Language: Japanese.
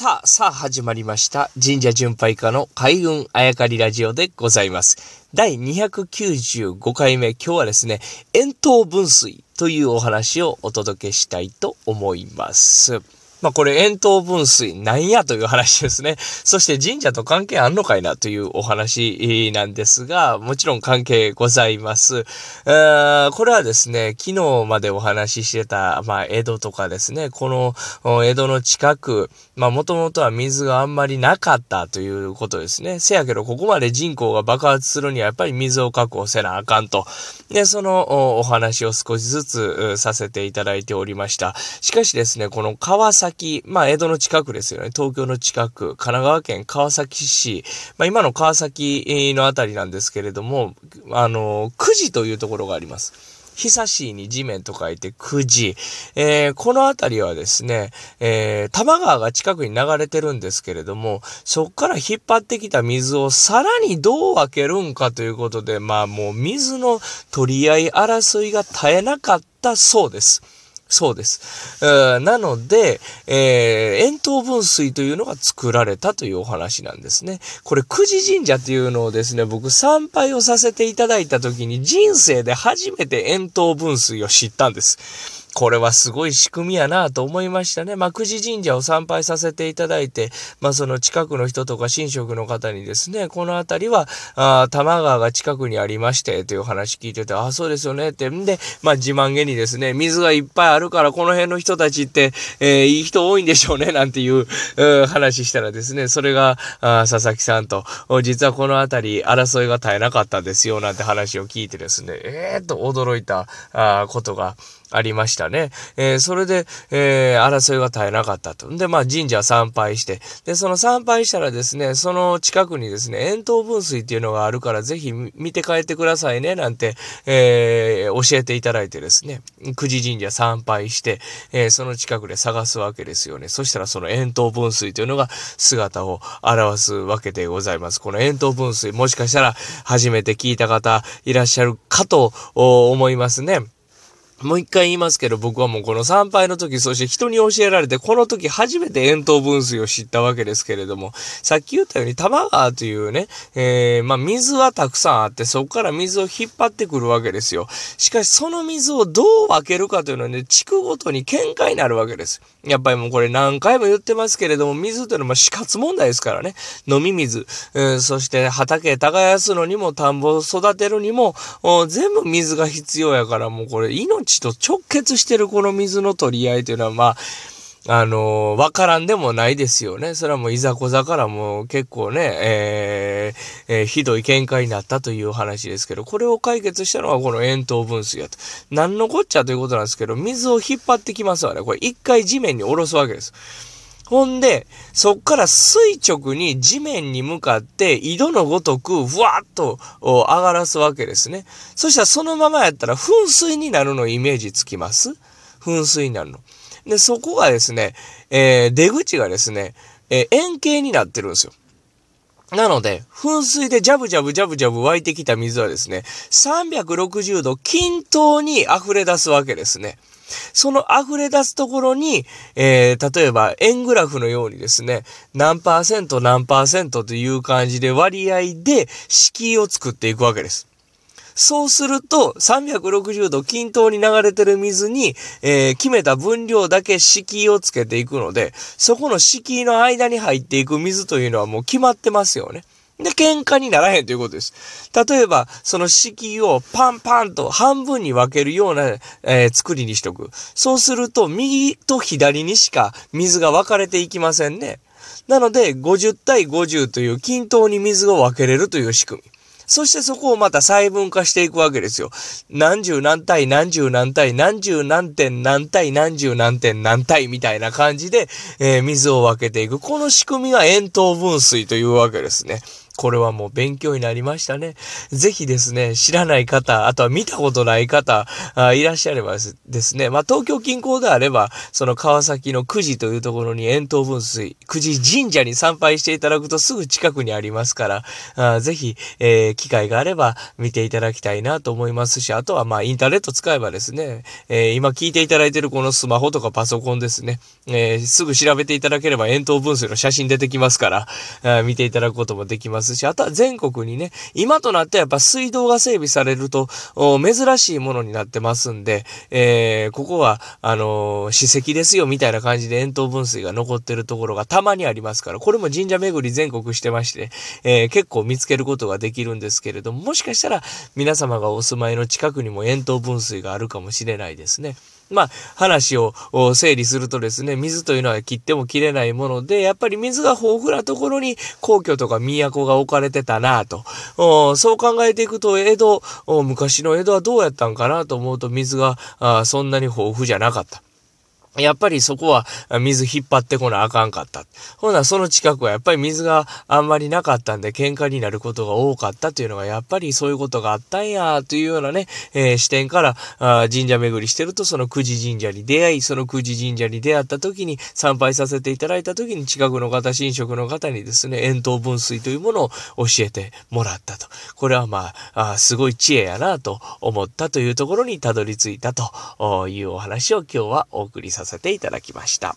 さあ、さあ始まりました。神社巡拝家の海運あやかりラジオでございます。第295回目、今日はですね、円筒分水というお話をお届けしたいと思います。まあこれ円筒分水なんやという話ですね。そして神社と関係あんのかいなというお話なんですが、もちろん関係ございます。えーこれはですね、昨日までお話ししてた、まあ江戸とかですね、この江戸の近く、まあもともとは水があんまりなかったということですね。せやけどここまで人口が爆発するにはやっぱり水を確保せなあかんと。で、そのお話を少しずつさせていただいておりました。しかしですね、この川崎、まあ江戸の近くですよね。東京の近く、神奈川県川崎市、まあ今の川崎のあたりなんですけれども、あの、久慈というところがあります。久しいに地面と書いて久慈。えーこの辺りはですね、えー多摩川が近くに流れてるんですけれども、そこから引っ張ってきた水をさらにどう分けるんかということで、まあもう水の取り合い争いが絶えなかったそうです。そうです。なので、えー円筒分水というのが作られたというお話なんですね。これ、久慈神社というのをですね、僕参拝をさせていただいた時に人生で初めて円筒分水を知ったんです。これはすごい仕組みやなと思いましたね。まあ、久慈神社を参拝させていただいて、まあ、その近くの人とか神職の方にですね、この辺りは、あー多摩川が近くにありまして、という話聞いてて、ああ、そうですよねって。んで、まあ、自慢げにですね、水がいっぱいあるから、この辺の人たちって、えーいい人多いんでしょうね、なんていう、う話したらですね、それが、あー佐々木さんと、実はこの辺り、争いが絶えなかったんですよ、なんて話を聞いてですね、えーと驚いた、あーことが、ありましたね。えーそれで、えー争いが絶えなかったと。で、まあ神社参拝して、で、その参拝したらですね、その近くにですね、円筒分水っていうのがあるから、ぜひ見て帰ってくださいね、なんて、えー教えていただいてですね、久慈神社参拝して、えーその近くで探すわけですよね。そしたらその円筒分水というのが姿を表すわけでございます。この円筒分水、もしかしたら初めて聞いた方いらっしゃるかと思いますね。もう一回言いますけど、僕はもうこの参拝の時、そして人に教えられて、この時初めて円筒分水を知ったわけですけれども、さっき言ったように多摩川というね、えー、まあ水はたくさんあって、そこから水を引っ張ってくるわけですよ。しかしその水をどう分けるかというのはね、地区ごとに喧嘩になるわけです。やっぱりもうこれ何回も言ってますけれども、水というのは死活問題ですからね。飲み水、うんそして畑耕すのにも、田んぼを育てるにも、全部水が必要やから、もうこれ命と直結してるこの水の取り合いというのは、まあ、あのわからんでもないですよね。それはもういざこざからもう結構ね、えーえーひどい喧嘩になったという話ですけど、これを解決したのはこの円筒分水やと。何のこっちゃということなんですけど、水を引っ張ってきますわね。これ一回地面に下ろすわけです。ほんで、そっから垂直に地面に向かって井戸のごとく、ふわっと上がらすわけですね。そしたらそのままやったら噴水になるのイメージつきます？噴水になるの。で、そこがですね、えー出口がですね、えー円形になってるんですよ。なので、噴水でジャブジャブジャブジャブ湧いてきた水はですね、360度均等に溢れ出すわけですね。その溢れ出すところに、えー、例えば円グラフのようにですね、何パーセント何パーセントという感じで割合で敷居を作っていくわけです。そうすると、360度均等に流れてる水に、えー決めた分量だけ敷居をつけていくので、そこの敷居の間に入っていく水というのはもう決まってますよね。で、喧嘩にならへんということです。例えば、その敷居をパンパンと半分に分けるような、えー作りにしとく。そうすると、右と左にしか水が分かれていきませんね。なので、50対50という均等に水を分けれるという仕組み。そしてそこをまた細分化していくわけですよ。何十何体何十何体何十何点何体何十何点何体みたいな感じで、えー水を分けていく。この仕組みが円筒分水というわけですね。これはもう勉強になりましたね。ぜひですね、知らない方、あとは見たことない方、あいらっしゃればですね、まあ、東京近郊であれば、その川崎の久慈というところに円筒分水、久慈神社に参拝していただくとすぐ近くにありますから、あぜひ、えー、機会があれば見ていただきたいなと思いますし、あとはまあ、インターネット使えばですね、えー、今聞いていただいているこのスマホとかパソコンですね、えー、すぐ調べていただければ円筒分水の写真出てきますから、あ見ていただくこともできますますし、あとは全国にね、今となってはやっぱ水道が整備されると、珍しいものになってますんで、えー、ここは、あのー、史跡ですよみたいな感じで円筒分水が残ってるところがたまにありますから、これも神社巡り全国してまして、えー、結構見つけることができるんですけれども、もしかしたら皆様がお住まいの近くにも円筒分水があるかもしれないですね。まあ、話を整理するとですね、水というのは切っても切れないもので、やっぱり水が豊富なところに皇居とか都が置かれてたなと。そう考えていくと、江戸、昔の江戸はどうやったんかなと思うと、水がそんなに豊富じゃなかった。やっぱりそこは水引っ張ってこなあかんかった。ほな、その近くはやっぱり水があんまりなかったんで喧嘩になることが多かったというのがやっぱりそういうことがあったんやというようなね、えー、視点からあ神社巡りしてるとその久慈神社に出会い、その久慈神社に出会った時に参拝させていただいた時に近くの方、神職の方にですね、遠投分水というものを教えてもらったと。これはまあ、あすごい知恵やなと思ったというところにたどり着いたというお話を今日はお送りさせてさせていただきました。